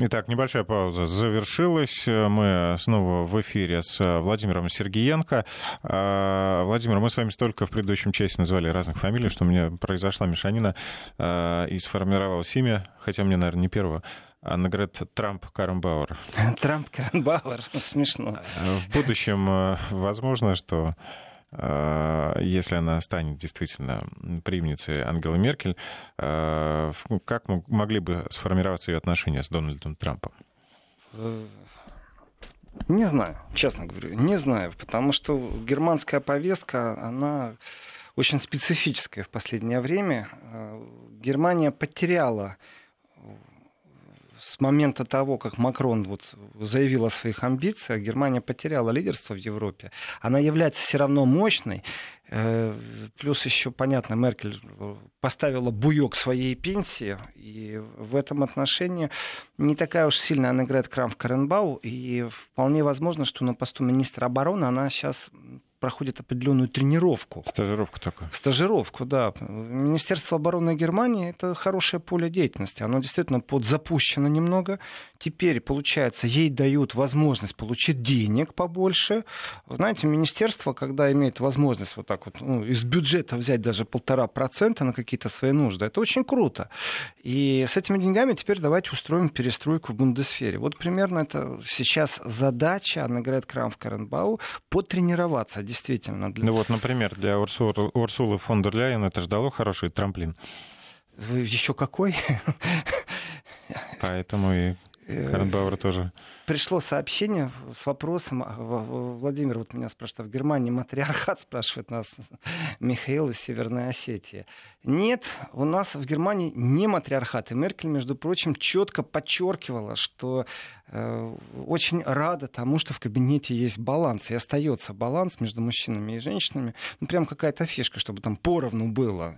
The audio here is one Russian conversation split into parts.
Итак, небольшая пауза завершилась. Мы снова в эфире с Владимиром Сергеенко. А, Владимир, мы с вами столько в предыдущем части назвали разных фамилий, что у меня произошла мешанина а, и сформировалось имя, хотя мне, наверное, не первого. Анна говорит Трамп Каренбауэр. Трамп Каренбауэр, смешно. В будущем возможно, что Э, если она станет действительно преемницей Ангелы Меркель, э, как могли бы сформироваться ее отношения с Дональдом Трампом? Э, не знаю, честно говорю, не знаю, потому что германская повестка, она очень специфическая в последнее время. Германия потеряла с момента того, как Макрон вот заявил о своих амбициях, Германия потеряла лидерство в Европе. Она является все равно мощной. Э, плюс еще, понятно, Меркель поставила буек своей пенсии, и в этом отношении не такая уж сильная она играет Крамф Каренбау, и вполне возможно, что на посту министра обороны она сейчас проходит определенную тренировку. Стажировку такую. Стажировку, да. Министерство обороны Германии это хорошее поле деятельности. Оно действительно подзапущено немного. Теперь, получается, ей дают возможность получить денег побольше. Знаете, министерство, когда имеет возможность вот так вот ну, из бюджета взять даже полтора процента на какие-то свои нужды, это очень круто. И с этими деньгами теперь давайте устроим перестройку в Бундесфере. Вот примерно это сейчас задача, она говорит Крамф Каренбау, потренироваться действительно. Для... Ну вот, например, для Урсулы, Урсулы фон дер Ляйен это ждало хороший трамплин. Еще какой? Поэтому и Каренбауэр тоже. Пришло сообщение с вопросом, а, Владимир вот меня спрашивает, в Германии матриархат, спрашивает нас Михаил из Северной Осетии. Нет, у нас в Германии не матриархат. И Меркель, между прочим, четко подчеркивала, что э, очень рада тому, что в кабинете есть баланс. И остается баланс между мужчинами и женщинами. Ну, прям какая-то фишка, чтобы там поровну было.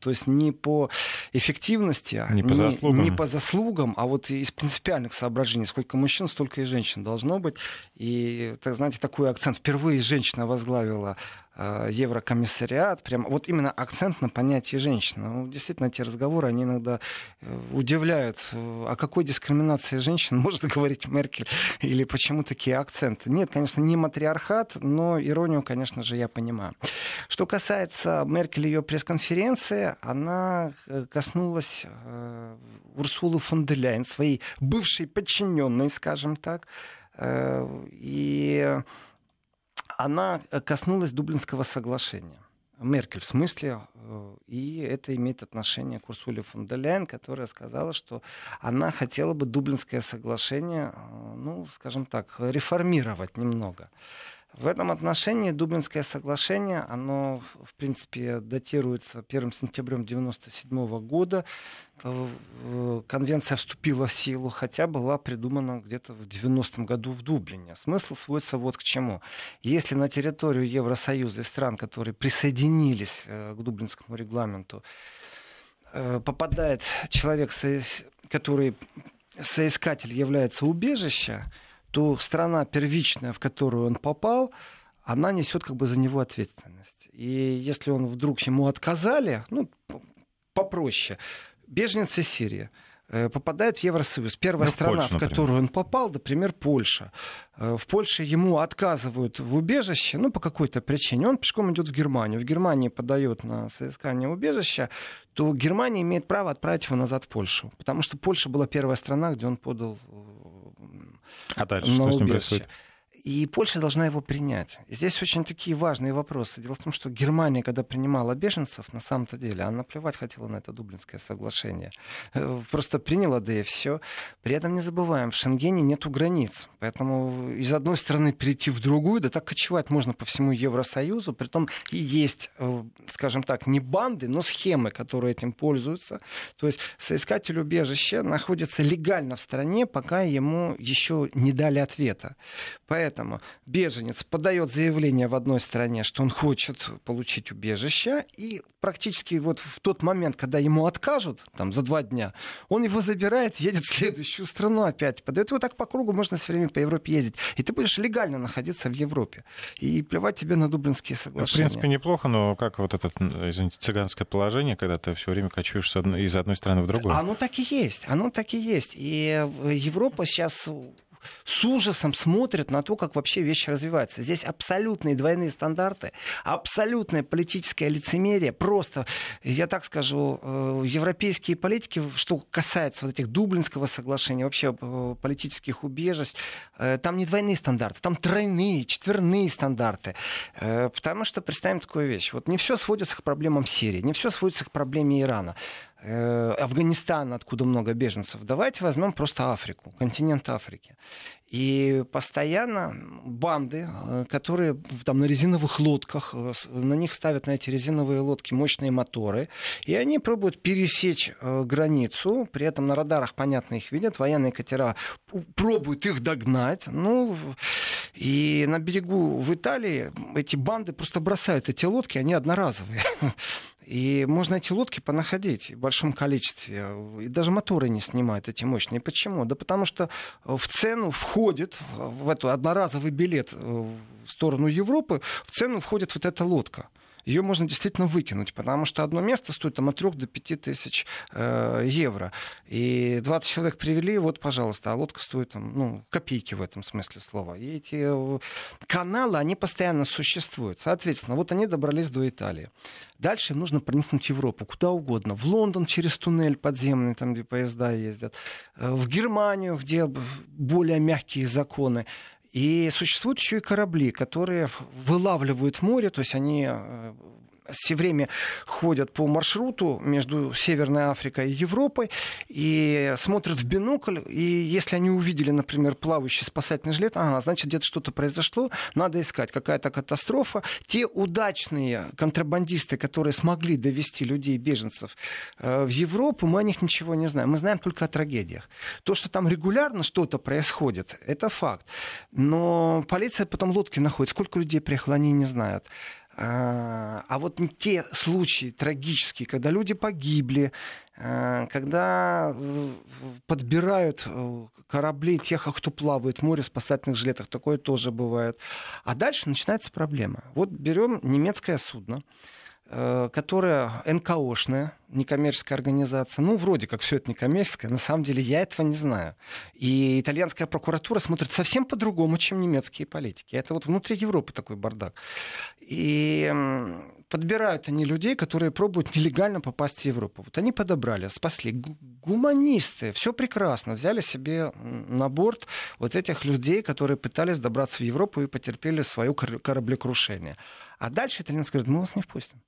То есть не по эффективности, не по заслугам, не по заслугам а вот из принципиальных соображений. Сколько мужчин, столько и женщин должно быть. И, так, знаете, такой акцент. Впервые женщина возглавила Еврокомиссариат, прям вот именно акцент на понятие женщины. Ну, действительно, эти разговоры, они иногда э, удивляют. Э, о какой дискриминации женщин может говорить Меркель или почему такие акценты? Нет, конечно, не матриархат, но иронию, конечно же, я понимаю. Что касается Меркель и ее пресс-конференции, она коснулась Урсулы фон де Ляйен, своей бывшей подчиненной, скажем так, и она э, коснулась Дублинского соглашения. Меркель в смысле, э, и это имеет отношение к Урсуле фон де Ляйен, которая сказала, что она хотела бы Дублинское соглашение, э, ну, скажем так, реформировать немного. В этом отношении Дублинское соглашение, оно, в принципе, датируется 1 сентябрем 1997 года. Э, конвенция вступила в силу, хотя была придумана где-то в 90-м году в Дублине. Смысл сводится вот к чему. Если на территорию Евросоюза и стран, которые присоединились э, к Дублинскому регламенту, э, попадает человек, который соискатель является убежища, то страна первичная, в которую он попал, она несет как бы за него ответственность. И если он вдруг ему отказали, ну, попроще, беженцы из Сирии э, попадает в Евросоюз. Первая ну, страна, Польша, в которую он попал, например, Польша. Э, в Польше ему отказывают в убежище, ну, по какой-то причине. Он пешком идет в Германию. В Германии подает на соискание убежища, то Германия имеет право отправить его назад в Польшу. Потому что Польша была первая страна, где он подал а дальше что с ним происходит? И Польша должна его принять. Здесь очень такие важные вопросы. Дело в том, что Германия, когда принимала беженцев, на самом-то деле, она плевать хотела на это Дублинское соглашение. Э, просто приняла, да и все. При этом не забываем, в Шенгене нету границ. Поэтому из одной страны перейти в другую, да так кочевать можно по всему Евросоюзу. Притом и есть, э, скажем так, не банды, но схемы, которые этим пользуются. То есть соискатель убежища находится легально в стране, пока ему еще не дали ответа. Поэтому Поэтому беженец подает заявление в одной стране, что он хочет получить убежище, и практически вот в тот момент, когда ему откажут, там, за два дня, он его забирает, едет в следующую страну опять, подает его так по кругу, можно все время по Европе ездить. И ты будешь легально находиться в Европе. И плевать тебе на дублинские соглашения. В принципе, неплохо, но как вот это, извините, цыганское положение, когда ты все время кочуешь из одной страны в другую? Оно так и есть, оно так и есть. И Европа сейчас с ужасом смотрят на то, как вообще вещи развиваются. Здесь абсолютные двойные стандарты, абсолютное политическое лицемерие. Просто, я так скажу, э, европейские политики, что касается вот этих Дублинского соглашения, вообще э, политических убежищ, э, там не двойные стандарты, там тройные, четверные стандарты. Потому что представим такую вещь. Вот не все сводится к проблемам Сирии, не все сводится к проблеме Ирана. Э, Афганистан, откуда много беженцев. Давайте возьмем просто Африку, континент Африки. И постоянно банды, э, которые там на резиновых лодках, э, на них ставят на эти резиновые лодки мощные моторы, и они пробуют пересечь границу, при этом на радарах, понятно, их видят, военные катера пробуют их догнать, ну, и на берегу в Италии эти банды просто бросают эти лодки, они одноразовые. И можно эти лодки понаходить в большом количестве. И даже моторы не снимают эти мощные. Почему? Да потому что в цену входит, в эту одноразовый билет в сторону Европы, в цену входит вот эта лодка ее можно действительно выкинуть, потому что одно место стоит там, от 3 до 5 тысяч э, евро. И 20 человек привели, вот, пожалуйста, а лодка стоит там, ну, копейки в этом смысле слова. И эти э, каналы, они постоянно существуют. Соответственно, вот они добрались до Италии. Дальше им нужно проникнуть в Европу, куда угодно. В Лондон через туннель подземный, там, где поезда ездят. Э, в Германию, где более мягкие законы. И существуют еще и корабли, которые вылавливают море, то есть они э, все время ходят по маршруту между Северной Африкой и Европой и смотрят в бинокль, и если они увидели, например, плавающий спасательный жилет, ага, значит, где-то что-то произошло, надо искать, какая-то катастрофа. Те удачные контрабандисты, которые смогли довести людей, беженцев э, в Европу, мы о них ничего не знаем. Мы знаем только о трагедиях. То, что там регулярно что-то происходит, это факт. Но полиция потом лодки находит. Сколько людей приехало, они не знают. А, а вот те случаи трагические, когда люди погибли, а, когда подбирают э, корабли тех, кто плавает в море в спасательных жилетах, такое тоже бывает. А дальше начинается проблема. Вот берем немецкое судно, которая НКОшная, некоммерческая организация. Ну, вроде как все это некоммерческое, на самом деле я этого не знаю. И итальянская прокуратура смотрит совсем по-другому, чем немецкие политики. Это вот внутри Европы такой бардак. И подбирают они людей, которые пробуют нелегально попасть в Европу. Вот они подобрали, спасли. Гуманисты, все прекрасно, взяли себе на борт вот этих людей, которые пытались добраться в Европу и потерпели свое кораблекрушение. А дальше итальянцы говорят, мы вас не впустим.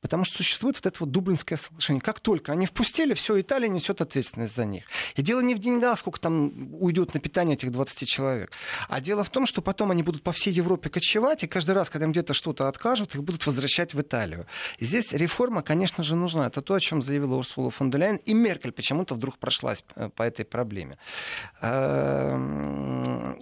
Потому что существует вот это вот Дублинское соглашение. Как только они впустили, все, Италия несет ответственность за них. И дело не в деньгах, сколько там уйдет на питание этих 20 человек. А дело в том, что потом они будут по всей Европе кочевать, и каждый раз, когда им где-то что-то откажут, их будут возвращать в Италию. И здесь реформа, конечно же, нужна. Это то, о чем заявила Урсула фон де Ляйен. И Меркель почему-то вдруг прошлась э, по этой проблеме эм,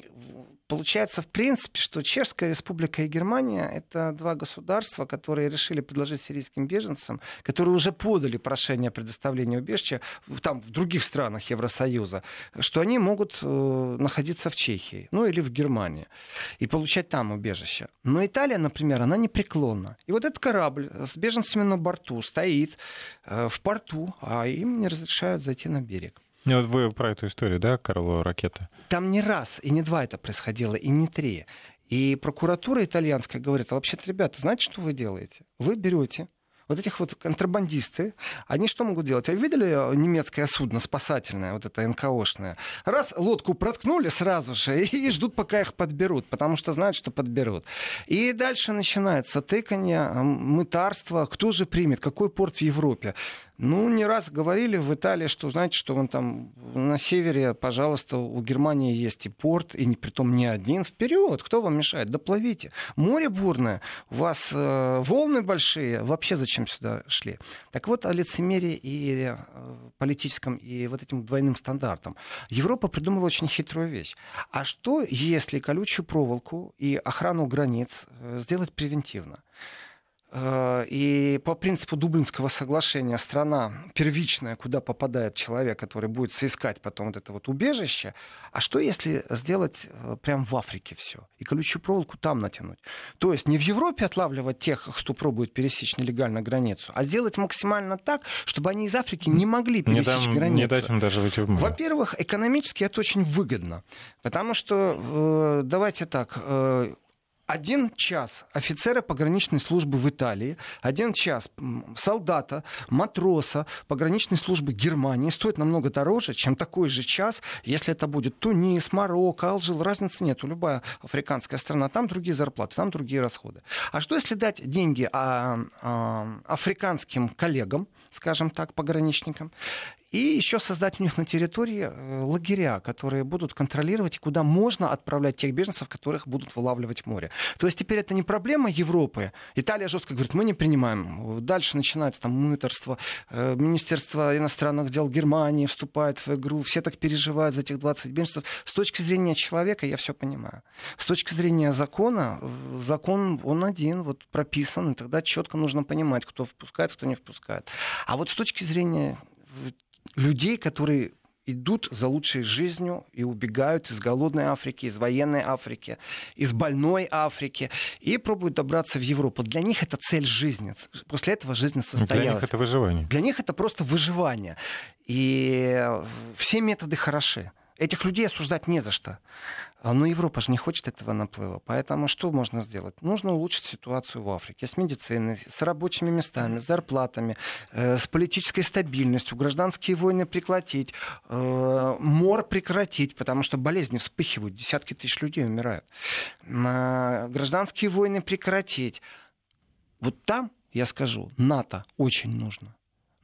Получается, в принципе, что Чешская республика и Германия — это два государства, которые решили предложить сирийским беженцам, которые уже подали прошение о предоставлении убежища там, в других странах Евросоюза, что они могут э, находиться в Чехии, ну или в Германии, и получать там убежище. Но Италия, например, она непреклонна. И вот этот корабль с беженцами на борту стоит э, в порту, а им не разрешают зайти на берег. Ну, вот вы про эту историю, да, Карло Ракета? Там не раз и не два это происходило, и не три. И прокуратура итальянская говорит, а вообще-то, ребята, знаете, что вы делаете? Вы берете вот этих вот контрабандисты, они что могут делать? Вы видели немецкое судно спасательное, вот это НКОшное? Раз лодку проткнули сразу же и ждут, пока их подберут, потому что знают, что подберут. И дальше начинается тыканье, мытарство. Кто же примет? Какой порт в Европе? Ну, не раз говорили в Италии, что, знаете, что вон там на севере, пожалуйста, у Германии есть и порт, и не, притом не один. Вперед, кто вам мешает? Доплывите. Море бурное, у вас э, волны большие. Вообще зачем сюда шли? Так вот, о лицемерии и э, политическом, и вот этим двойным стандартам. Европа придумала очень хитрую вещь. А что, если колючую проволоку и охрану границ э, сделать превентивно? Э, и по принципу Дублинского соглашения страна первичная, куда попадает человек, который будет соискать потом вот это вот убежище. А что если сделать э, прям в Африке все? И колючую проволоку там натянуть? То есть не в Европе отлавливать тех, кто пробует пересечь нелегально границу, а сделать максимально так, чтобы они из Африки не могли пересечь не дам, границу. Не дать им даже выйти в море. Во-первых, экономически это очень выгодно. Потому что, э, давайте так, один час офицера пограничной службы в Италии, один час солдата, матроса пограничной службы Германии стоит намного дороже, чем такой же час, если это будет Тунис, Марокко, Алжир. Разницы нет. Любая африканская страна. Там другие зарплаты, там другие расходы. А что если дать деньги а, а, африканским коллегам, скажем так, пограничникам, и еще создать у них на территории э, лагеря, которые будут контролировать, и куда можно отправлять тех беженцев, которых будут вылавливать море. То есть теперь это не проблема Европы. Италия жестко говорит, мы не принимаем. Дальше начинается там мыторство. Э, Министерство иностранных дел Германии вступает в игру. Все так переживают за этих 20 беженцев. С точки зрения человека я все понимаю. С точки зрения закона, э, закон он один, вот прописан, и тогда четко нужно понимать, кто впускает, кто не впускает. А вот с точки зрения людей, которые идут за лучшей жизнью и убегают из голодной Африки, из военной Африки, из больной Африки и пробуют добраться в Европу. Для них это цель жизни. После этого жизнь состоялась. Для них это выживание. Для них это просто выживание. И все методы хороши. Этих людей осуждать не за что. А, но Европа же не хочет этого наплыва. Поэтому что можно сделать? Нужно улучшить ситуацию в Африке с медициной, с рабочими местами, с зарплатами, э, с политической стабильностью, гражданские войны прекратить, э, мор прекратить, потому что болезни вспыхивают, десятки тысяч людей умирают. Э, гражданские войны прекратить. Вот там, я скажу, НАТО очень нужно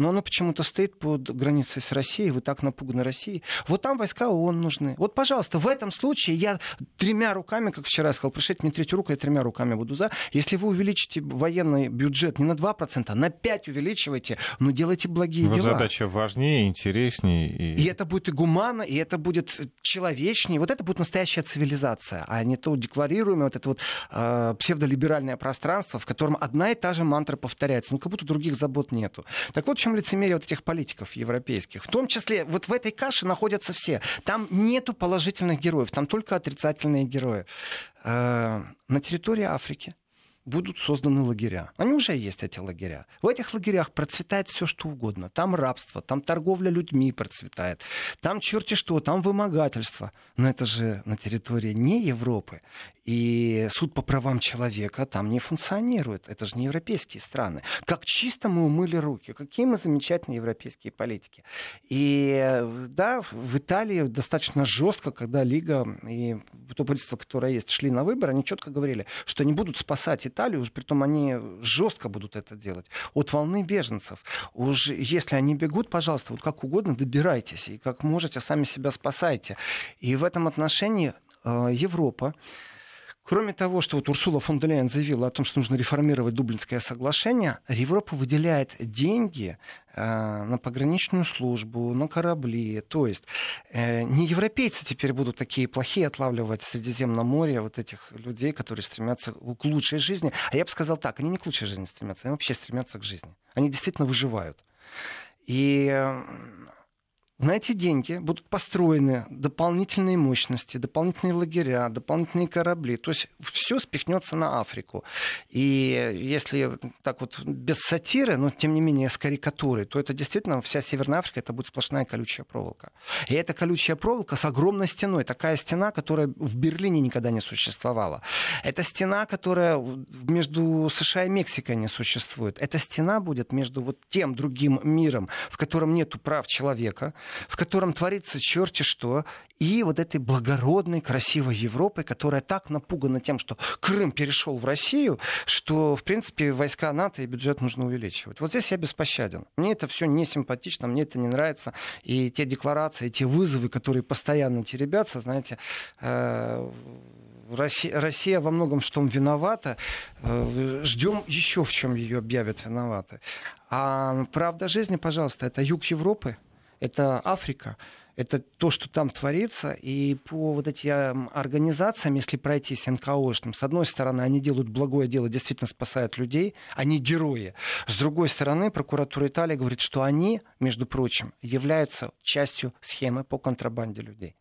но оно почему-то стоит под границей с Россией, вы так напуганы Россией. Вот там войска ООН нужны. Вот, пожалуйста, в этом случае я тремя руками, как вчера сказал, пришлите мне третью руку, я тремя руками буду за. Если вы увеличите военный бюджет не на 2%, а на 5% увеличивайте, но делайте благие вот дела. задача важнее, интереснее. И... и это будет и гуманно, и это будет человечнее. Вот это будет настоящая цивилизация, а не то декларируемое вот это вот э, псевдолиберальное пространство, в котором одна и та же мантра повторяется. Ну, как будто других забот нету. Так вот, чем лицемерие вот этих политиков европейских. В том числе вот в этой каше находятся все. Там нету положительных героев, там только отрицательные герои. Э, на территории Африки будут созданы лагеря. Они уже есть, эти лагеря. В этих лагерях процветает все, что угодно. Там рабство, там торговля людьми процветает, там черти что, там вымогательство. Но это же на территории не Европы. И суд по правам человека там не функционирует. Это же не европейские страны. Как чисто мы умыли руки. Какие мы замечательные европейские политики. И да, в Италии достаточно жестко, когда Лига и то правительство, которое есть, шли на выборы, они четко говорили, что они будут спасать Италию, уж притом они жестко будут это делать, от волны беженцев. Уж если они бегут, пожалуйста, вот как угодно добирайтесь, и как можете, сами себя спасайте. И в этом отношении э, Европа Кроме того, что вот Урсула фон де Лейен заявила о том, что нужно реформировать Дублинское соглашение, Европа выделяет деньги э, на пограничную службу, на корабли. То есть э, не европейцы теперь будут такие плохие отлавливать в Средиземном море вот этих людей, которые стремятся к лучшей жизни. А я бы сказал так, они не к лучшей жизни стремятся, они вообще стремятся к жизни. Они действительно выживают. И э, на эти деньги будут построены дополнительные мощности, дополнительные лагеря, дополнительные корабли. То есть все спихнется на Африку. И если так вот без сатиры, но тем не менее с карикатурой, то это действительно вся Северная Африка, это будет сплошная колючая проволока. И эта колючая проволока с огромной стеной. Такая стена, которая в Берлине никогда не существовала. Это стена, которая между США и Мексикой не существует. Эта стена будет между вот тем другим миром, в котором нет прав человека, в котором творится черти что, и вот этой благородной, красивой Европы, которая так напугана тем, что Крым перешел в Россию, что, в принципе, войска НАТО и бюджет нужно увеличивать. Вот здесь я беспощаден. Мне это все не симпатично, мне это не нравится. И те декларации, те вызовы, которые постоянно теребятся, знаете, э, Россия, Россия во многом в том виновата. Э, Ждем еще в чем ее объявят виноваты. А правда жизни, пожалуйста, это юг Европы, это Африка это то, что там творится. И по вот этим организациям, если пройтись НКОшным, с одной стороны, они делают благое дело, действительно спасают людей, они герои. С другой стороны, прокуратура Италии говорит, что они, между прочим, являются частью схемы по контрабанде людей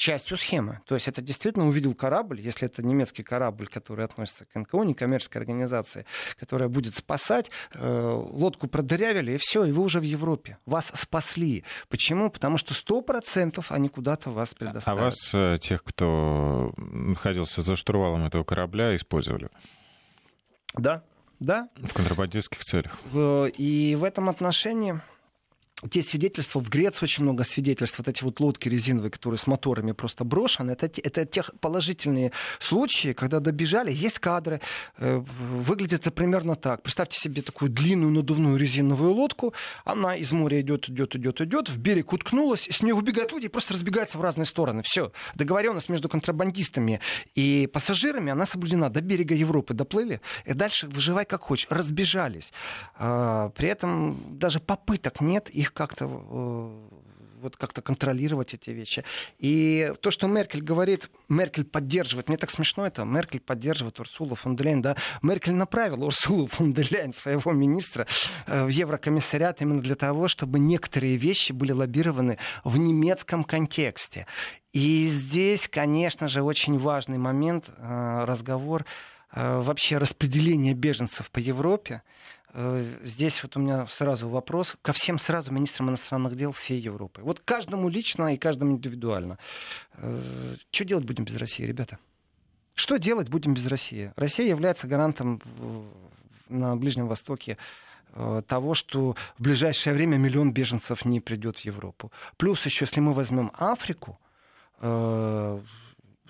частью схемы. То есть это действительно увидел корабль, если это немецкий корабль, который относится к НКО, некоммерческой организации, которая будет спасать, э, лодку продырявили, и все, и вы уже в Европе. Вас спасли. Почему? Потому что сто процентов они куда-то вас предоставят. А вас, э, тех, кто находился за штурвалом этого корабля, использовали? Да, да. В контрабандистских целях. И в этом отношении те свидетельства, в Греции очень много свидетельств, вот эти вот лодки резиновые, которые с моторами просто брошены, это, это те положительные случаи, когда добежали, есть кадры, э, выглядит это примерно так. Представьте себе такую длинную надувную резиновую лодку, она из моря идет, идет, идет, идет, в берег уткнулась, и с нее выбегают люди и просто разбегаются в разные стороны. Все. Договоренность между контрабандистами и пассажирами, она соблюдена. До берега Европы доплыли, и дальше выживай как хочешь. Разбежались. А, при этом даже попыток нет их их как-то э, вот как-то контролировать эти вещи. И то, что Меркель говорит, Меркель поддерживает, мне так смешно это, Меркель поддерживает Урсулу фон де Лейн, да, Меркель направила Урсулу фон де Лейн, своего министра, э, в Еврокомиссариат именно для того, чтобы некоторые вещи были лоббированы в немецком контексте. И здесь, конечно же, очень важный момент, э, разговор вообще распределения беженцев по Европе. Э, здесь вот у меня сразу вопрос ко всем сразу министрам иностранных дел всей Европы. Вот каждому лично и каждому индивидуально. Э, что делать будем без России, ребята? Что делать будем без России? Россия является гарантом на Ближнем Востоке э, того, что в ближайшее время миллион беженцев не придет в Европу. Плюс еще, если мы возьмем Африку,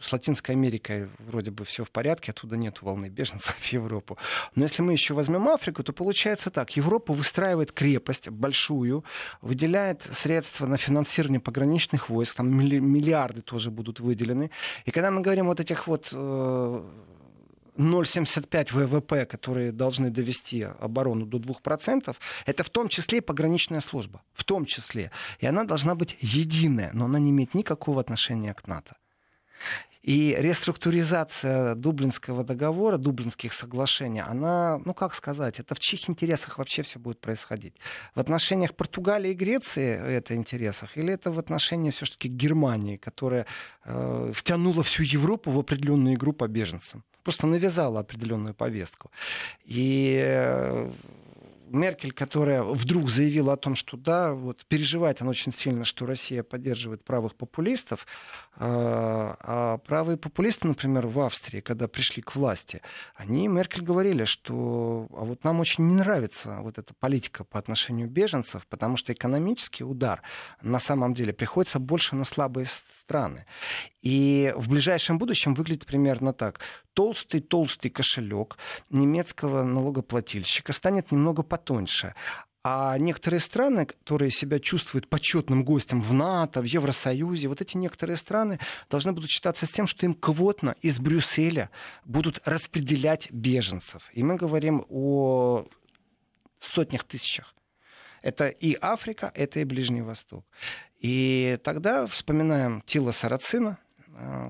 с Латинской Америкой вроде бы все в порядке, оттуда нет волны беженцев в Европу. Но если мы еще возьмем Африку, то получается так. Европа выстраивает крепость большую, выделяет средства на финансирование пограничных войск, там миллиарды тоже будут выделены. И когда мы говорим вот этих вот 0,75 э, ВВП, которые должны довести оборону до 2%, это в том числе и пограничная служба. В том числе. И она должна быть единая, но она не имеет никакого отношения к НАТО. И реструктуризация Дублинского договора, Дублинских соглашений, она, ну как сказать, это в чьих интересах вообще все будет происходить? В отношениях Португалии и Греции это интересах, или это в отношении все-таки Германии, которая э, втянула всю Европу в определенную игру по беженцам? Просто навязала определенную повестку. И э, Меркель, которая вдруг заявила о том, что да, вот переживает она очень сильно, что Россия поддерживает правых популистов, а, а правые популисты, например, в Австрии, когда пришли к власти, они, Меркель, говорили, что а вот нам очень не нравится вот эта политика по отношению беженцев, потому что экономический удар на самом деле приходится больше на слабые страны. И в ближайшем будущем выглядит примерно так. Толстый-толстый кошелек немецкого налогоплательщика станет немного потоньше. А некоторые страны, которые себя чувствуют почетным гостем в НАТО, в Евросоюзе, вот эти некоторые страны должны будут считаться с тем, что им квотно из Брюсселя будут распределять беженцев. И мы говорим о сотнях тысячах. Это и Африка, это и Ближний Восток. И тогда вспоминаем Тила Сарацина,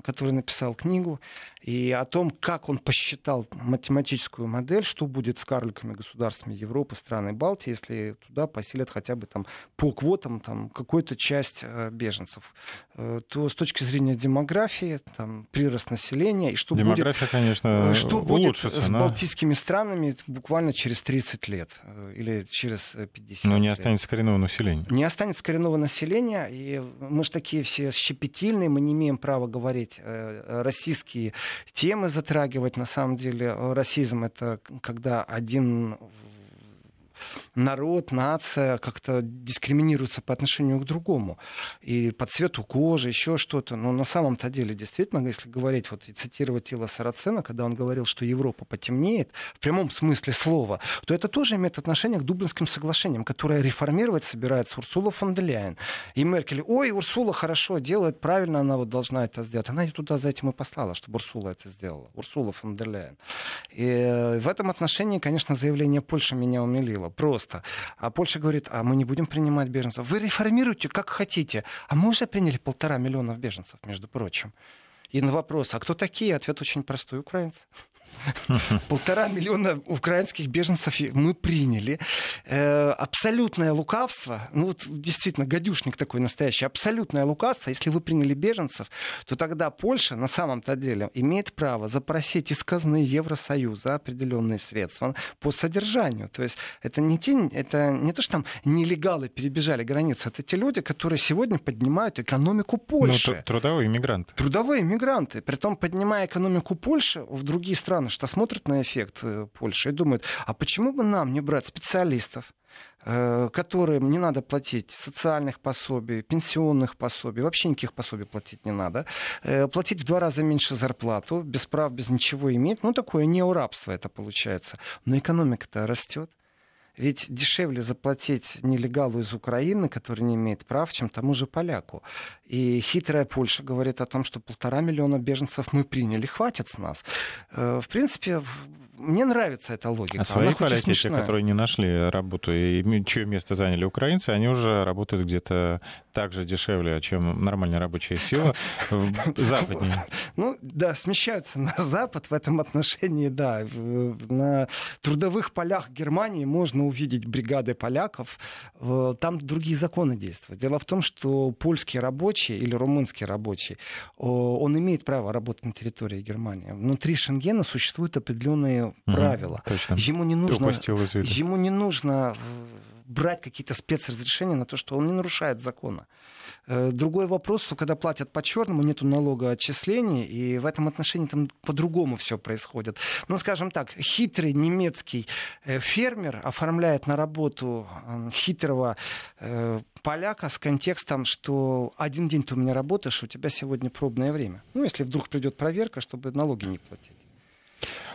который написал книгу и о том, как он посчитал математическую модель, что будет с карликами государствами Европы, страны Балтии, если туда поселят хотя бы там, по квотам там, какую-то часть э, беженцев, э, то с точки зрения демографии, там, прирост населения, и что Демография, будет, конечно, что будет с но... балтийскими странами буквально через 30 лет или через 50 Но не лет. останется коренного населения. Не останется коренного населения, и мы же такие все щепетильные, мы не имеем права говорить российские темы затрагивать. На самом деле расизм — это когда один народ, нация как-то дискриминируется по отношению к другому. И по цвету кожи, еще что-то. Но на самом-то деле, действительно, если говорить, вот и цитировать Тила Сарацена, когда он говорил, что Европа потемнеет, в прямом смысле слова, то это тоже имеет отношение к Дублинским соглашениям, которое реформировать собирается Урсула фон де Ляйен. И Меркель, ой, Урсула хорошо делает, правильно она вот должна это сделать. Она ее туда за этим и послала, чтобы Урсула это сделала. Урсула фон де Ляйен. И в этом отношении, конечно, заявление Польши меня умилило. Просто. А Польша говорит, а мы не будем принимать беженцев. Вы реформируйте как хотите. А мы уже приняли полтора миллиона беженцев, между прочим. И на вопрос, а кто такие? Ответ очень простой. Украинцы. Полтора миллиона украинских беженцев мы приняли. Э, абсолютное лукавство, ну вот действительно гадюшник такой настоящий, абсолютное лукавство. Если вы приняли беженцев, то тогда Польша на самом-то деле имеет право запросить из казны Евросоюза определенные средства по содержанию. То есть это не, те, это не то, что там нелегалы перебежали границу, это те люди, которые сегодня поднимают экономику ну, Польши. Ну, трудовые иммигранты. Трудовые иммигранты. Притом, поднимая экономику Польши в другие страны, что смотрят на эффект э, Польши и думают, а почему бы нам не брать специалистов, э, которым не надо платить социальных пособий, пенсионных пособий, вообще никаких пособий платить не надо, э, платить в два раза меньше зарплату, без прав, без ничего иметь. Ну, такое неурабство это получается. Но экономика-то растет. Ведь дешевле заплатить нелегалу из Украины, который не имеет прав, чем тому же поляку. И хитрая Польша говорит о том, что полтора миллиона беженцев мы приняли, хватит с нас. Э, в принципе, мне нравится эта логика. А свои поляки, те, которые не нашли работу и чье место заняли украинцы, они уже работают где-то так же дешевле, чем нормальная рабочая сила западнее. Ну да, смещаются на Запад в этом отношении, да. На трудовых полях Германии можно увидеть бригады поляков. Там другие законы действуют. Дело в том, что польский рабочий или румынский рабочий, он имеет право работать на территории Германии. Внутри Шенгена существуют определенные правила. Точно. Ему не нужно, ему не нужно брать какие-то спецразрешения на то, что он не нарушает закона. Э, другой вопрос, что когда платят по черному, нету налогоотчислений, и в этом отношении там по-другому все происходит. Ну, скажем так, хитрый немецкий э, фермер оформляет на работу хитрого э, поляка с контекстом, что один день ты у меня работаешь, у тебя сегодня пробное время. Ну, если вдруг придет проверка, чтобы налоги не платить.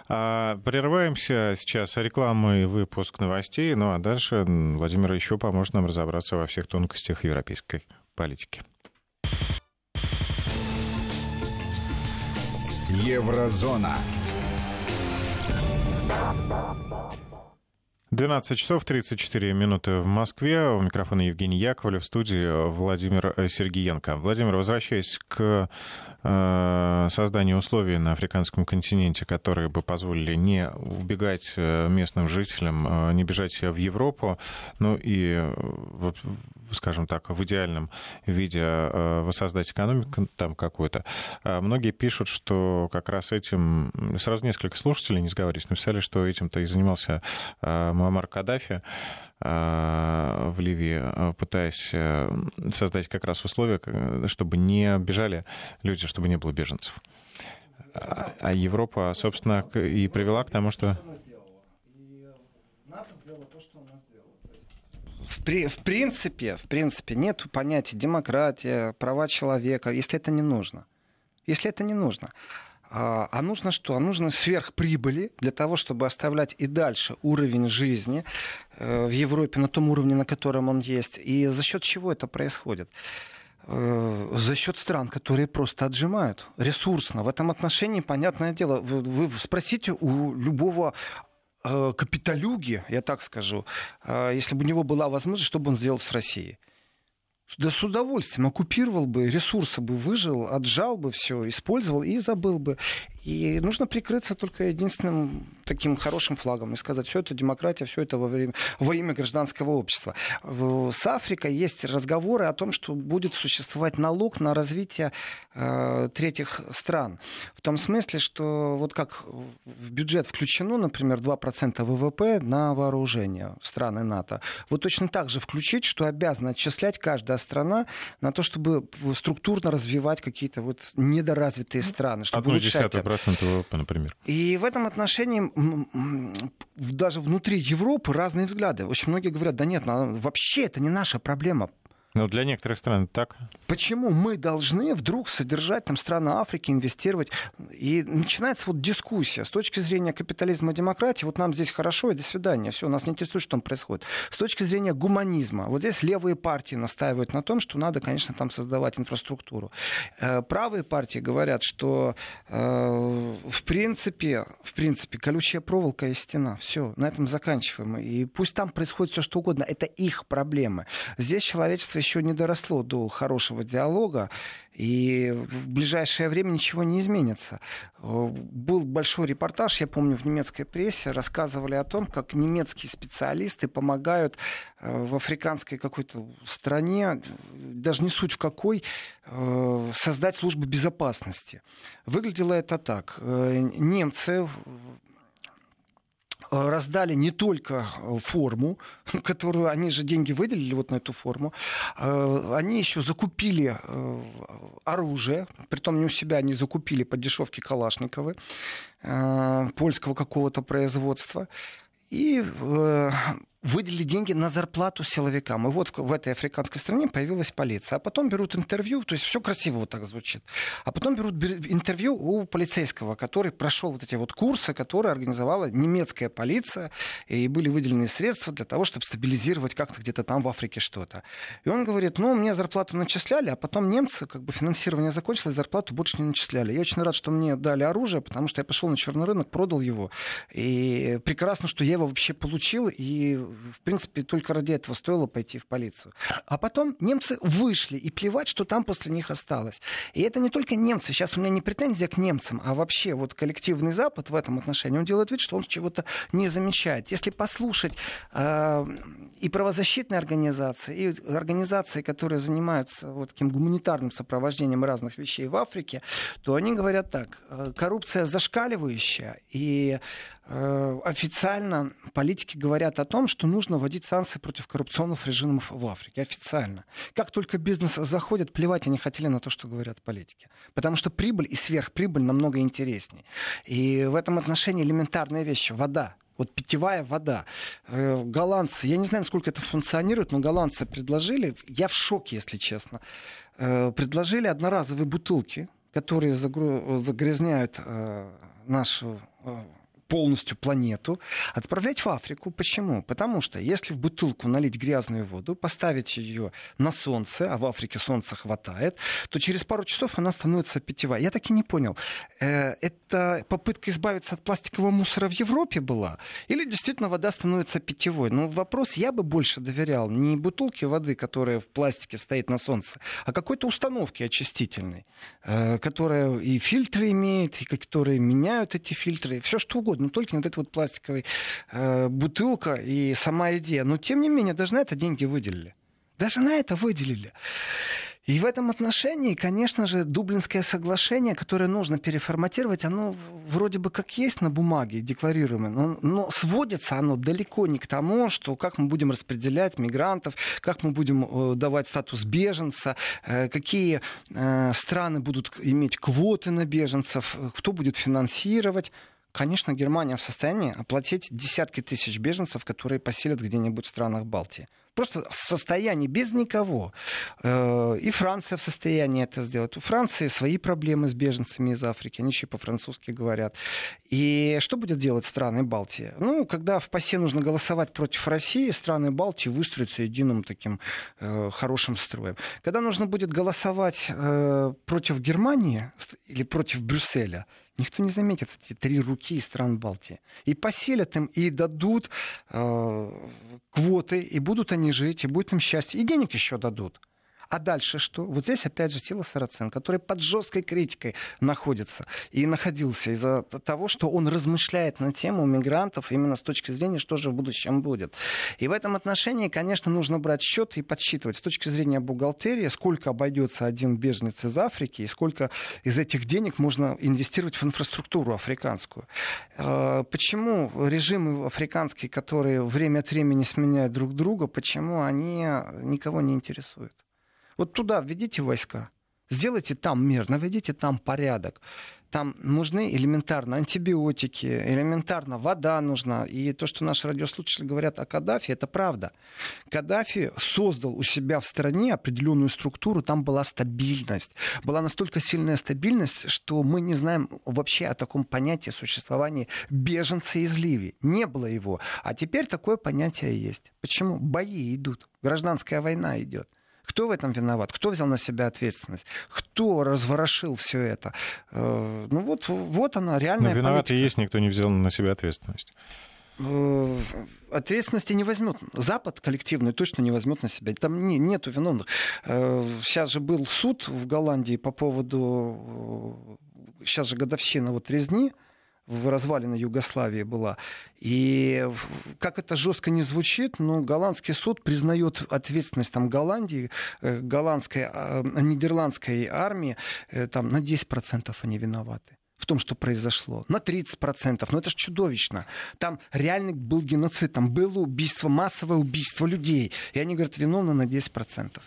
А, прерываемся сейчас реклама и выпуск новостей. Ну а дальше Владимир еще поможет нам разобраться во всех тонкостях европейской политики. Еврозона. 12 часов 34 минуты в Москве. У микрофона Евгений Яковлев, в студии Владимир Сергиенко. Владимир, возвращаясь к Э, создание условий на африканском континенте, которые бы позволили не убегать э, местным жителям, э, не бежать в Европу, ну и, скажем так, в идеальном виде воссоздать экономику там какую-то. А многие пишут, что как раз этим... Сразу несколько слушателей, не сговариваясь, написали, что этим-то и занимался Муаммар Каддафи. А, в Ливии, а, пытаясь э, создать как раз условия, чтобы не бежали люди, чтобы не было беженцев. А, а Европа, собственно, и привела к тому, что... В, в принципе, в принципе, нет понятия демократия, права человека, если это не нужно. Если это не нужно. А, а нужно что? А нужно сверхприбыли для того, чтобы оставлять и дальше уровень жизни э, в Европе на том уровне, на котором он есть. И за счет чего это происходит? Э, за счет стран, которые просто отжимают ресурсно. В этом отношении, понятное дело, вы, спросите у любого э, капиталюги, я так скажу, если бы у него была возможность, что бы он сделал с Россией? Да с удовольствием оккупировал бы, ресурсы бы выжил, отжал бы все, использовал и забыл бы. И нужно прикрыться только единственным таким хорошим флагом и сказать, все это демократия, все это во, время, во имя гражданского общества. С Африкой есть разговоры о том, что будет существовать налог на развитие э, третьих стран. В том смысле, что вот как в бюджет включено, например, 2% ВВП на вооружение страны НАТО, вот точно так же включить, что обязана отчислять каждая страна на то, чтобы структурно развивать какие-то вот недоразвитые страны, чтобы улучшать 10% ВВП, например. И в этом отношении даже внутри Европы разные взгляды. Очень многие говорят, да нет, вообще это не наша проблема. Ну, для некоторых стран так. Почему мы должны вдруг содержать там страны Африки, инвестировать? И начинается вот дискуссия. С точки зрения капитализма и демократии, вот нам здесь хорошо, и до свидания. Все, нас не интересует, что там происходит. С точки зрения гуманизма, вот здесь левые партии настаивают на том, что надо, конечно, там создавать инфраструктуру. Э, правые партии говорят, что э, в принципе, в принципе, колючая проволока и стена. Все, на этом заканчиваем. И пусть там происходит все что угодно. Это их проблемы. Здесь человечество еще не доросло до хорошего диалога, и в ближайшее время ничего не изменится. Э, был большой репортаж, я помню, в немецкой прессе, рассказывали о том, как немецкие специалисты помогают э, в африканской какой-то стране, даже не суть в какой, э, создать службы безопасности. Выглядело это так. Немцы раздали не только э, форму, которую они же деньги выделили вот на эту форму, э, они еще закупили оружие, притом не у себя, они закупили по дешевке Калашниковы польского какого-то производства. И выделили деньги на зарплату силовикам. И вот в, этой африканской стране появилась полиция. А потом берут интервью, то есть все красиво вот так звучит. А потом берут интервью у полицейского, который прошел вот эти вот курсы, которые организовала немецкая полиция, и были выделены средства для того, чтобы стабилизировать как-то где-то там в Африке что-то. И он говорит, ну, мне зарплату начисляли, а потом немцы, как бы финансирование закончилось, зарплату больше не начисляли. Я очень рад, что мне дали оружие, потому что я пошел на черный рынок, продал его. И прекрасно, что я его вообще получил, и в принципе, только ради этого стоило пойти в полицию. А потом немцы вышли, и плевать, что там после них осталось. И это не только немцы. Сейчас у меня не претензия к немцам, а вообще вот коллективный Запад в этом отношении, он делает вид, что он чего-то не замечает. Если послушать э, и правозащитные организации, и организации, которые занимаются вот таким гуманитарным сопровождением разных вещей в Африке, то они говорят так, э, коррупция зашкаливающая, и официально политики говорят о том, что нужно вводить санкции против коррупционных режимов в Африке. Официально. Как только бизнес заходит, плевать они хотели на то, что говорят политики. Потому что прибыль и сверхприбыль намного интереснее. И в этом отношении элементарная вещь. Вода. Вот питьевая вода. Э, голландцы, я не знаю, насколько это функционирует, но голландцы предложили, я в шоке, если честно, э, предложили одноразовые бутылки, которые загрязняют нашу полностью планету, отправлять в Африку. Почему? Потому что если в бутылку налить грязную воду, поставить ее на солнце, а в Африке солнца хватает, то через пару часов она становится питьевая. Я так и не понял, э, это попытка избавиться от пластикового мусора в Европе была? Или действительно вода становится питьевой? Ну, вопрос я бы больше доверял не бутылке воды, которая в пластике стоит на солнце, а какой-то установке очистительной, э, которая и фильтры имеет, и которые меняют эти фильтры, все что угодно но только не вот эта вот пластиковая э, бутылка и сама идея. Но тем не менее, даже на это деньги выделили. Даже на это выделили. И в этом отношении, конечно же, Дублинское соглашение, которое нужно переформатировать, оно вроде бы как есть на бумаге, декларируемое, но, но сводится оно далеко не к тому, что как мы будем распределять мигрантов, как мы будем э, давать статус беженца, э, какие э, страны будут иметь квоты на беженцев, кто будет финансировать. Конечно, Германия в состоянии оплатить десятки тысяч беженцев, которые поселят где-нибудь в странах Балтии. Просто в состоянии, без никого. Э, и Франция в состоянии это сделать. У Франции свои проблемы с беженцами из Африки, они еще по-французски говорят. И что будет делать страны Балтии? Ну, когда в ПАСЕ нужно голосовать против России, страны Балтии выстроятся единым таким э, хорошим строем. Когда нужно будет голосовать э, против Германии или против Брюсселя, Никто не заметит эти три руки из стран Балтии. И поселят им, и дадут э, квоты, и будут они жить, и будет им счастье. И денег еще дадут. А дальше что? Вот здесь опять же сила Сарацин, который под жесткой критикой находится и находился из-за того, что он размышляет на тему мигрантов именно с точки зрения, что же в будущем будет. И в этом отношении, конечно, нужно брать счет и подсчитывать с точки зрения бухгалтерии, сколько обойдется один беженец из Африки и сколько из этих денег можно инвестировать в инфраструктуру африканскую. А, почему режимы африканские, которые время от времени сменяют друг друга, почему они никого не интересуют? Вот туда введите войска. Сделайте там мир, наведите там порядок там нужны элементарно антибиотики, элементарно вода нужна. И то, что наши радиослушатели говорят о Каддафе, это правда. Каддафи создал у себя в стране определенную структуру, там была стабильность. Была настолько сильная стабильность, что мы не знаем вообще о таком понятии существования беженца из Ливии. Не было его. А теперь такое понятие есть. Почему? Бои идут, гражданская война идет. Кто в этом виноват? Кто взял на себя ответственность? Кто разворошил все это? Э, ну вот, вот она, реальная Но виноват и есть, никто не взял на себя ответственность э, ответственности не возьмет. Запад коллективную точно не возьмет на себя. Там не, нету виновных. Сейчас э, же был суд в Голландии по поводу... Сейчас же годовщина вот резни в развалина Югославии была. И как это жестко не звучит, но голландский суд признает ответственность там, Голландии, э, голландской, э, нидерландской армии, э, там, на 10% они виноваты в том, что произошло. На 30%. Но это же чудовищно. Там реально был геноцид, там было убийство, массовое убийство людей. И они говорят, виновны на 10%.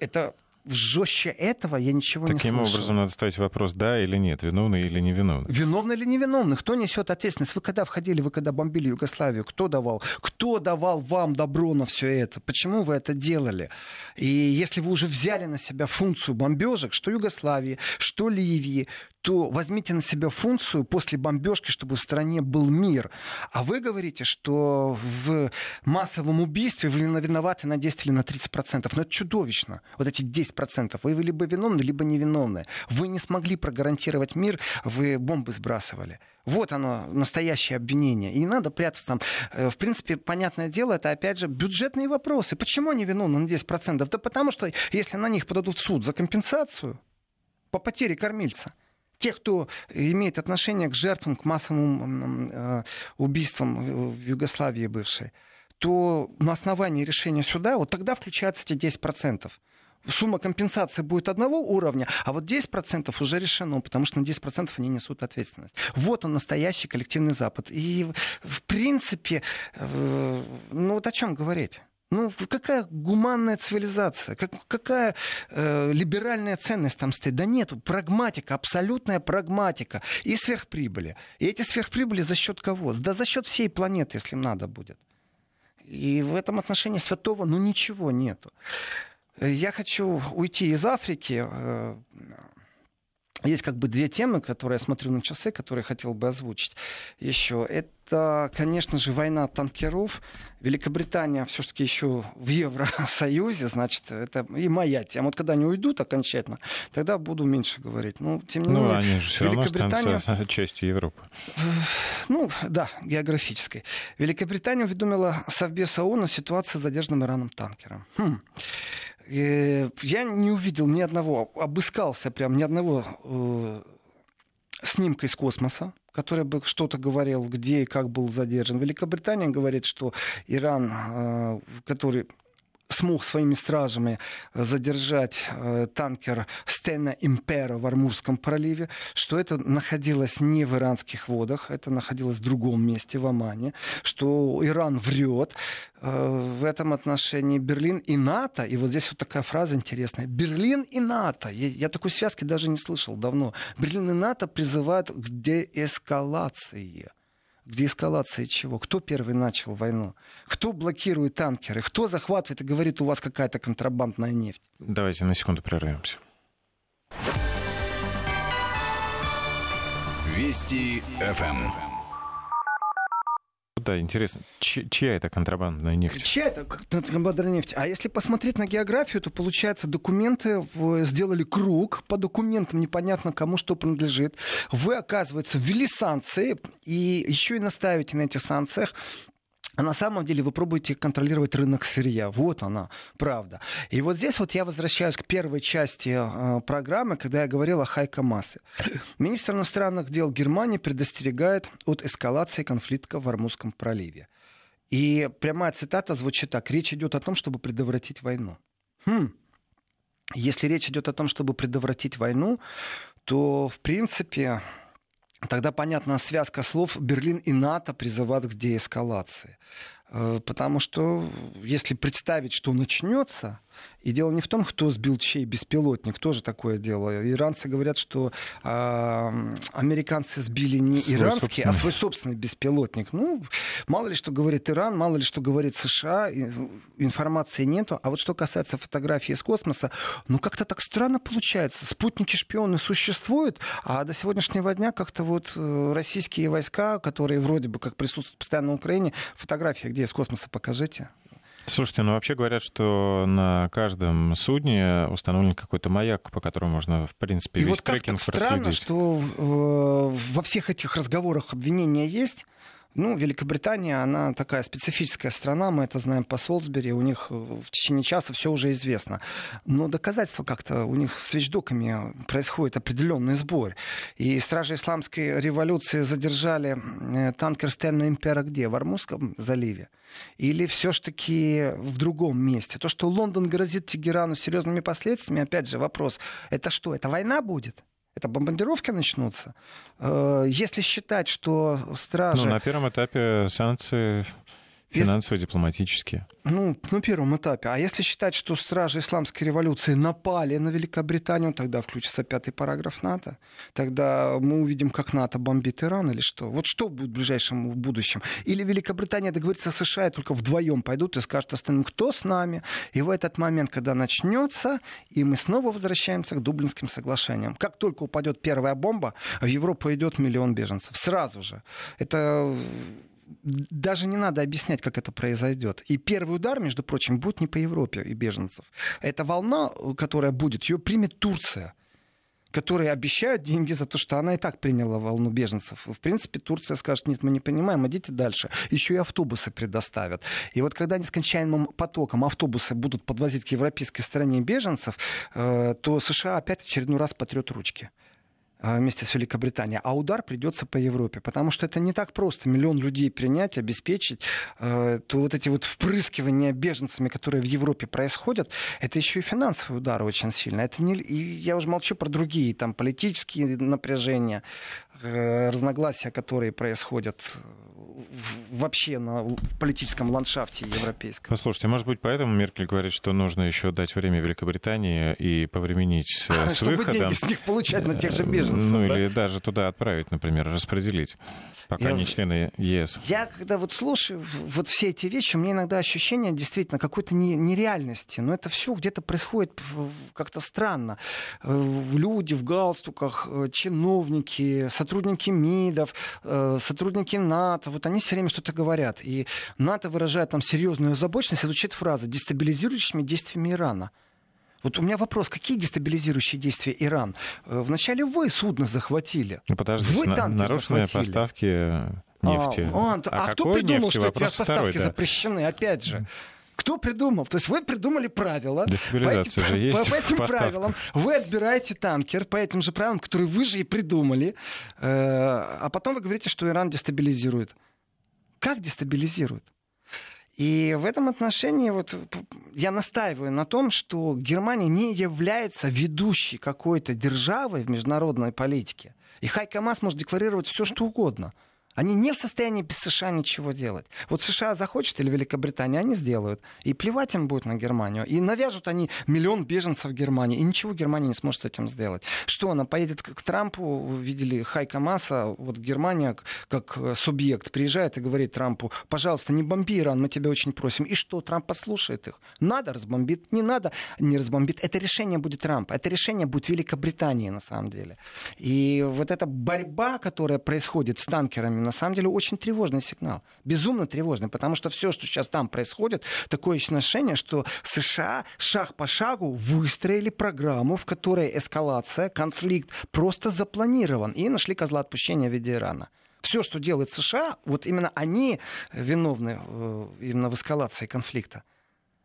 Это жестче этого я ничего Таким не слышал. Таким образом надо ставить вопрос, да или нет, виновный или невиновный. Виновный или невиновный? Кто несет ответственность? Вы когда входили, вы когда бомбили Югославию, кто давал? Кто давал вам добро на все это? Почему вы это делали? И если вы уже взяли на себя функцию бомбежек, что Югославии, что Ливии, то возьмите на себя функцию после бомбежки, чтобы в стране был мир. А вы говорите, что в массовом убийстве вы виноваты на 10 или на 30%. Но это чудовищно. Вот эти 10%. Вы либо виновны, либо невиновны. Вы не смогли прогарантировать мир, вы бомбы сбрасывали. Вот оно, настоящее обвинение. И не надо прятаться там. Э, в принципе, понятное дело, это, опять же, бюджетные вопросы. Почему они виновны на 10%? Да потому что, если на них подадут в суд за компенсацию по потере кормильца, тех, кто имеет отношение к жертвам, к массовым э, убийствам в Югославии бывшей, то на основании решения суда вот тогда включаются эти 10% сумма компенсации будет одного уровня, а вот 10% уже решено, потому что на 10% они несут ответственность. Вот он, настоящий коллективный Запад. И, в принципе, э, ну вот о чем говорить? Ну, какая гуманная цивилизация, как, какая э, либеральная ценность там стоит? Да нет, прагматика, абсолютная прагматика и сверхприбыли. И эти сверхприбыли за счет кого? Да за счет всей планеты, если надо будет. И в этом отношении святого, ну, ничего нету. Я хочу уйти из Африки. Э, есть как бы две темы, которые я смотрю на часы, которые хотел бы озвучить еще. Это, конечно же, война танкеров. Великобритания все-таки еще в Евросоюзе, значит, это и моя тема. Вот когда они уйдут окончательно, тогда буду меньше говорить. Ну, тем не ну, менее, они же все равно останутся частью Европы. Ну, да, географической. Великобритания уведомила Совбеса ООН о ситуации с задержанным Ираном танкером. Хм. Э, я не увидел ни одного, обыскался прям ни одного э, снимка из космоса, который бы что-то говорил, где и как был задержан. Великобритания говорит, что Иран, э, который смог своими стражами э, задержать э, танкер Стена Импера в Армурском проливе, что это находилось не в иранских водах, это находилось в другом месте, в Омане, что Иран врет. Э, в этом отношении Берлин и НАТО, и вот здесь вот такая фраза интересная, Берлин и НАТО, я, я такой связки даже не слышал давно, Берлин и НАТО призывают к деэскалации к деэскалации чего? Кто первый начал войну? Кто блокирует танкеры? Кто захватывает и говорит, у вас какая-то контрабандная нефть? Давайте на секунду прервемся. Вести ФМ. Да, интересно, чья это контрабандная нефть? Чья это контрабандная нефть? А если посмотреть на географию, то получается, документы сделали круг, по документам непонятно кому что принадлежит. Вы, оказывается, ввели санкции, и еще и наставите на этих санкциях а на самом деле вы пробуете контролировать рынок сырья. Вот она, правда. И вот здесь вот я возвращаюсь к первой части э, программы, когда я говорил о Хайкомасе. Министр иностранных дел Германии предостерегает от эскалации конфликта в Армузском проливе. И прямая цитата звучит так. Речь идет о том, чтобы предотвратить войну. Хм. Если речь идет о том, чтобы предотвратить войну, то, в принципе, тогда понятна связка слов «Берлин и НАТО призывают к деэскалации». Э, потому что если представить, что начнется, И дело не в том, кто сбил чей беспилотник, тоже такое дело. Иранцы говорят, что э, американцы сбили не свой иранский, собственный. а свой собственный беспилотник. Ну, мало ли что говорит Иран, мало ли что говорит США, информации нету. А вот что касается фотографии из космоса, ну как-то так странно получается. Спутники-шпионы существуют, а до сегодняшнего дня как-то вот э, российские войска, которые вроде бы как присутствуют постоянно на Украине, фотографии где из космоса покажите. Слушайте, ну вообще говорят, что на каждом судне установлен какой-то маяк, по которому можно, в принципе, и весь вот трекинг странно, проследить. что э, во всех этих разговорах обвинения есть, ну, Великобритания, она такая специфическая страна, мы это знаем по Солсбери, у них в течение часа все уже известно. Но доказательства как-то у них с вещдоками происходит определенный сбор. И стражи исламской революции задержали э, танкер Стена Импера где? В Армузском заливе? Или все-таки в другом месте? То, что Лондон грозит Тегерану серьезными последствиями, опять же, вопрос, это что, это война будет? Это бомбардировки начнутся. Э, если считать, что стражи... Ну, на первом этапе санкции Финансово дипломатические. Ну, на первом этапе. А если считать, что стражи исламской революции напали на Великобританию, тогда включится пятый параграф НАТО. Тогда мы увидим, как НАТО бомбит Иран или что. Вот что будет в ближайшем будущем? Или Великобритания договорится с США и только вдвоем пойдут и скажут остальным, кто с нами. И в этот момент, когда начнется, и мы снова возвращаемся к Дублинским соглашениям. Как только упадет первая бомба, в Европу идет миллион беженцев. Сразу же. Это даже не надо объяснять, как это произойдет. И первый удар, между прочим, будет не по Европе и беженцев. Эта волна, которая будет, ее примет Турция которые обещают деньги за то, что она и так приняла волну беженцев. В принципе, Турция скажет, нет, мы не понимаем, идите дальше. Еще и автобусы предоставят. И вот когда нескончаемым потоком автобусы будут подвозить к европейской стране беженцев, э, то США опять очередной раз потрет ручки. А, вместе с Великобританией, а удар придется по Европе, потому что это не так просто миллион людей принять, обеспечить, э, то вот эти вот впрыскивания беженцами, которые в Европе происходят, это еще и финансовый удар очень сильно. Это не, и я уже молчу про другие, там политические напряжения, э, разногласия, которые происходят вообще на политическом ландшафте европейском. Послушайте, может быть, поэтому Меркель говорит, что нужно еще дать время Великобритании и повременить с, с Чтобы выходом. деньги с них получать на тех же беженцев. Ну, да? или даже туда отправить, например, распределить, пока я, не члены ЕС. Я, когда вот слушаю вот все эти вещи, у меня иногда ощущение действительно какой-то нереальности. Но это все где-то происходит как-то странно. Э, люди в галстуках, э, чиновники, сотрудники МИДов, э, сотрудники НАТО, вот они все время что-то говорят. И НАТО выражает там серьезную озабоченность, и звучит фраза «дестабилизирующими действиями Ирана». Вот у меня вопрос, какие дестабилизирующие действия Иран? Э, вначале вы судно захватили. Ну, подождите, вы на, нарушенные захватили. поставки нефти. А, а, а, а кто придумал, нефти? что эти поставки второй, да. запрещены? Опять же. Кто придумал? То есть вы придумали правила. Дестабилизация по есть по, по этим правилам вы отбираете танкер по этим же правилам, которые вы же и придумали, э, а потом вы говорите, что Иран дестабилизирует. Как дестабилизирует? И в этом отношении вот я настаиваю на том, что Германия не является ведущей какой-то державой в международной политике. И Хайка Мас может декларировать все, что угодно – они не в состоянии без США ничего делать. Вот США захочет или Великобритания, они сделают. И плевать им будет на Германию. И навяжут они миллион беженцев в Германии. И ничего Германия не сможет с этим сделать. Что, она поедет к Трампу, видели Хайка Масса, вот Германия как э, субъект приезжает и говорит Трампу, пожалуйста, не бомби Иран, мы тебя очень просим. И что, Трамп послушает их? Надо, разбомбит, не надо, не разбомбит. Это решение будет Трампа, это решение будет Великобритании на самом деле. И вот эта борьба, которая происходит с танкерами на самом деле очень тревожный сигнал. Безумно тревожный, потому что все, что сейчас там происходит, такое ощущение, что США шаг по шагу выстроили программу, в которой эскалация, конфликт просто запланирован, и нашли козла отпущения в виде Ирана все, что делает США, вот именно они виновны э, именно в эскалации конфликта.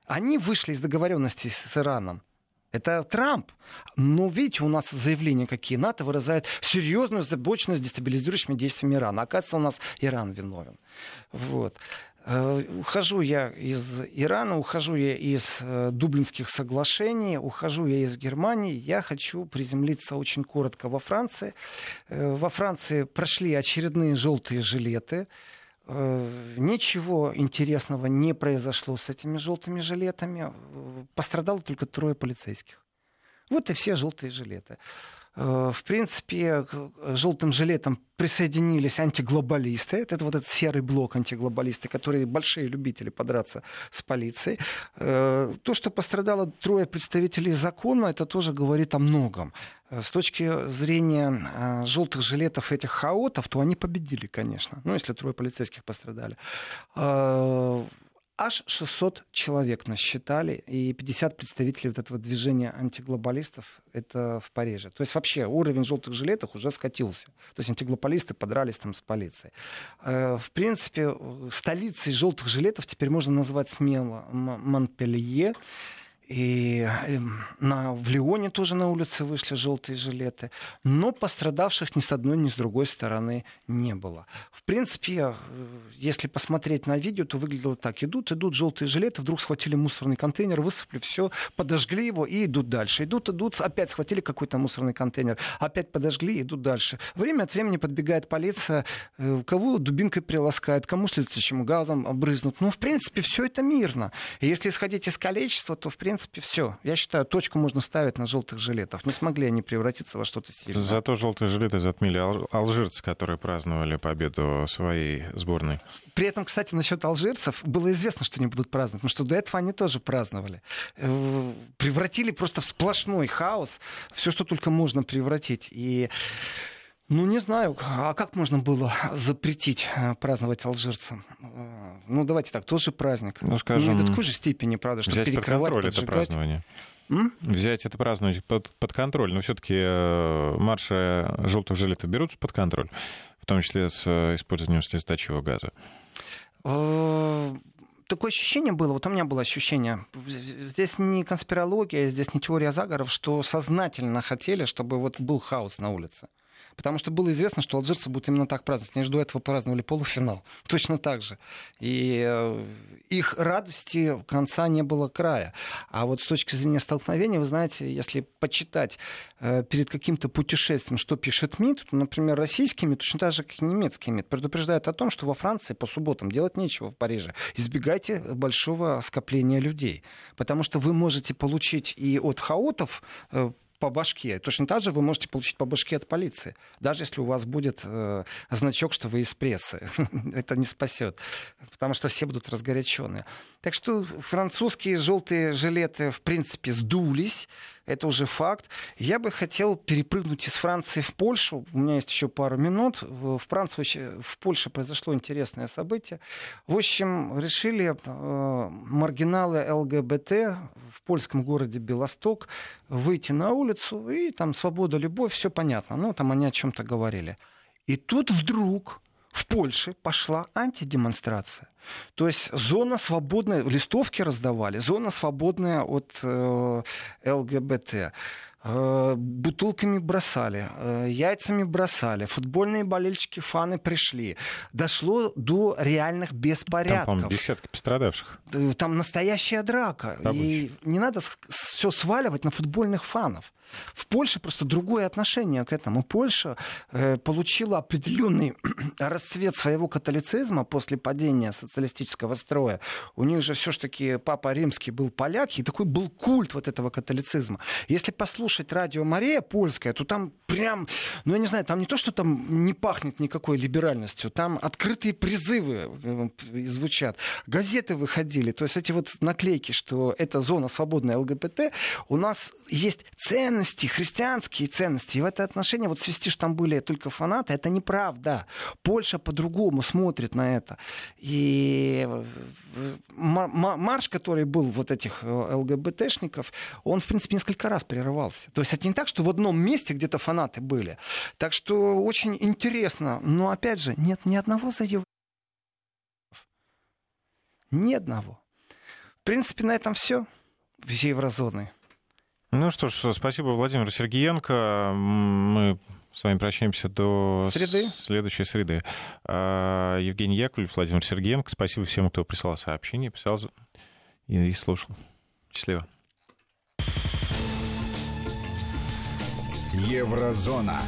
Они вышли из договоренности с Ираном. Это Трамп. Но видите, у нас заявления какие. НАТО выражает серьезную озабоченность дестабилизирующими действиями Ирана. Оказывается, у нас Иран виновен. Вот. Э, ухожу я из Ирана, ухожу я из э, Дублинских соглашений, ухожу я из Германии. Я хочу приземлиться очень коротко во Франции. Э, во Франции прошли очередные желтые жилеты. Ничего интересного не произошло с этими желтыми жилетами. Пострадало только трое полицейских. Вот и все желтые жилеты. Э, в принципе, к желтым жилетам присоединились антиглобалисты. Это вот этот серый блок антиглобалисты, которые большие любители подраться с полицией. Э, то, что пострадало трое представителей закона, это тоже говорит о многом. Э, с точки зрения желтых жилетов этих хаотов, то они победили, конечно. Ну, если трое полицейских пострадали. Аж 600 человек насчитали, и 50 представителей вот этого движения антиглобалистов это в Париже. То есть вообще уровень желтых жилетов уже скатился. То есть антиглобалисты подрались там с полицией. Э, в принципе, столицей желтых жилетов теперь можно назвать смело Монпелье. И эм, на, в Лионе тоже на улице вышли желтые жилеты. Но пострадавших ни с одной, ни с другой стороны не было. В принципе, э, если посмотреть на видео, то выглядело так. Идут, идут желтые жилеты, вдруг схватили мусорный контейнер, высыпали все, подожгли его и идут дальше. Идут, идут, опять схватили какой-то мусорный контейнер, опять подожгли, идут дальше. Время от времени подбегает полиция, э, кого дубинкой приласкает, кому следующим газом обрызнут. Ну, в принципе, все это мирно. И если исходить из количества, то, в принципе, принципе, все. Я считаю, точку можно ставить на желтых жилетов. Не смогли они превратиться во что-то сильное. Зато желтые жилеты затмили алжирцы, которые праздновали победу своей сборной. При этом, кстати, насчет алжирцев было известно, что они будут праздновать, потому что до этого они тоже праздновали. Э, превратили просто в сплошной хаос все, что только можно превратить. И ну, не знаю, а как можно было запретить э, праздновать алжирцам? Э, ну, давайте так, тоже праздник. Ну, скажем, ну, не до такой же степени, правда, что взять перекрывать, под контроль это празднование. М? Взять это празднование под, под контроль. Но все-таки э, марши желтых жилетов берутся под контроль, в том числе с использованием слезоточивого газа. Такое ощущение было, вот у меня было ощущение, здесь не конспирология, здесь не теория заговоров, что сознательно хотели, чтобы вот был хаос на улице. Потому что было известно, что алжирцы будут именно так праздновать. Они же до этого праздновали полуфинал. Точно так же. И э, их радости конца не было края. А вот с точки зрения столкновения, вы знаете, если почитать э, перед каким-то путешествием, что пишет МИД, то, например, российский МИД, точно так же, как и немецкий МИД, предупреждает о том, что во Франции по субботам делать нечего в Париже. Избегайте большого скопления людей. Потому что вы можете получить и от хаотов э, по башке. Точно так же вы можете получить по башке от полиции, даже если у вас будет э, значок, что вы из прессы. Это не спасет, потому что все будут разгоряченные. Так что французские желтые жилеты, в принципе, сдулись это уже факт. Я бы хотел перепрыгнуть из Франции в Польшу. У меня есть еще пару минут. В Франции, в Польше произошло интересное событие. В общем, решили э, маргиналы ЛГБТ в польском городе Белосток выйти на улицу, и там свобода, любовь, все понятно. Ну, там они о чем-то говорили. И тут вдруг в Польше пошла антидемонстрация. То есть зона свободная, листовки раздавали, зона свободная от э, ЛГБТ. Э, бутылками бросали, э, яйцами бросали, футбольные болельщики, фаны пришли. Дошло до реальных беспорядков. Там, десятки пострадавших. Э, там настоящая драка. Рабочий. И не надо все сваливать на футбольных фанов. В Польше просто другое отношение к этому. Польша э, получила определенный расцвет своего католицизма после падения социалистического строя. У них же все-таки папа римский был поляк, и такой был культ вот этого католицизма. Если послушать радио Мария польское, то там прям, ну я не знаю, там не то, что там не пахнет никакой либеральностью, там открытые призывы э, звучат. Газеты выходили, то есть эти вот наклейки, что это зона свободная ЛГБТ, у нас есть ценности, христианские ценности. И в это отношение вот свести, что там были только фанаты, это неправда. Польша по-другому смотрит на это. И марш, который был вот этих э, ЛГБТшников, он, в принципе, несколько раз прерывался. То есть это не так, что в одном месте где-то фанаты были. Так что очень интересно. Но, опять же, нет ни одного заявления. Ни одного. В принципе, на этом все. Все еврозоны. Ну что ж, спасибо Владимиру Сергеенко. Мы с вами прощаемся до среды. следующей среды. А, Евгений Яковлев, Владимир Сергеенко. Спасибо всем, кто прислал сообщение, писал и слушал. Счастливо. Еврозона.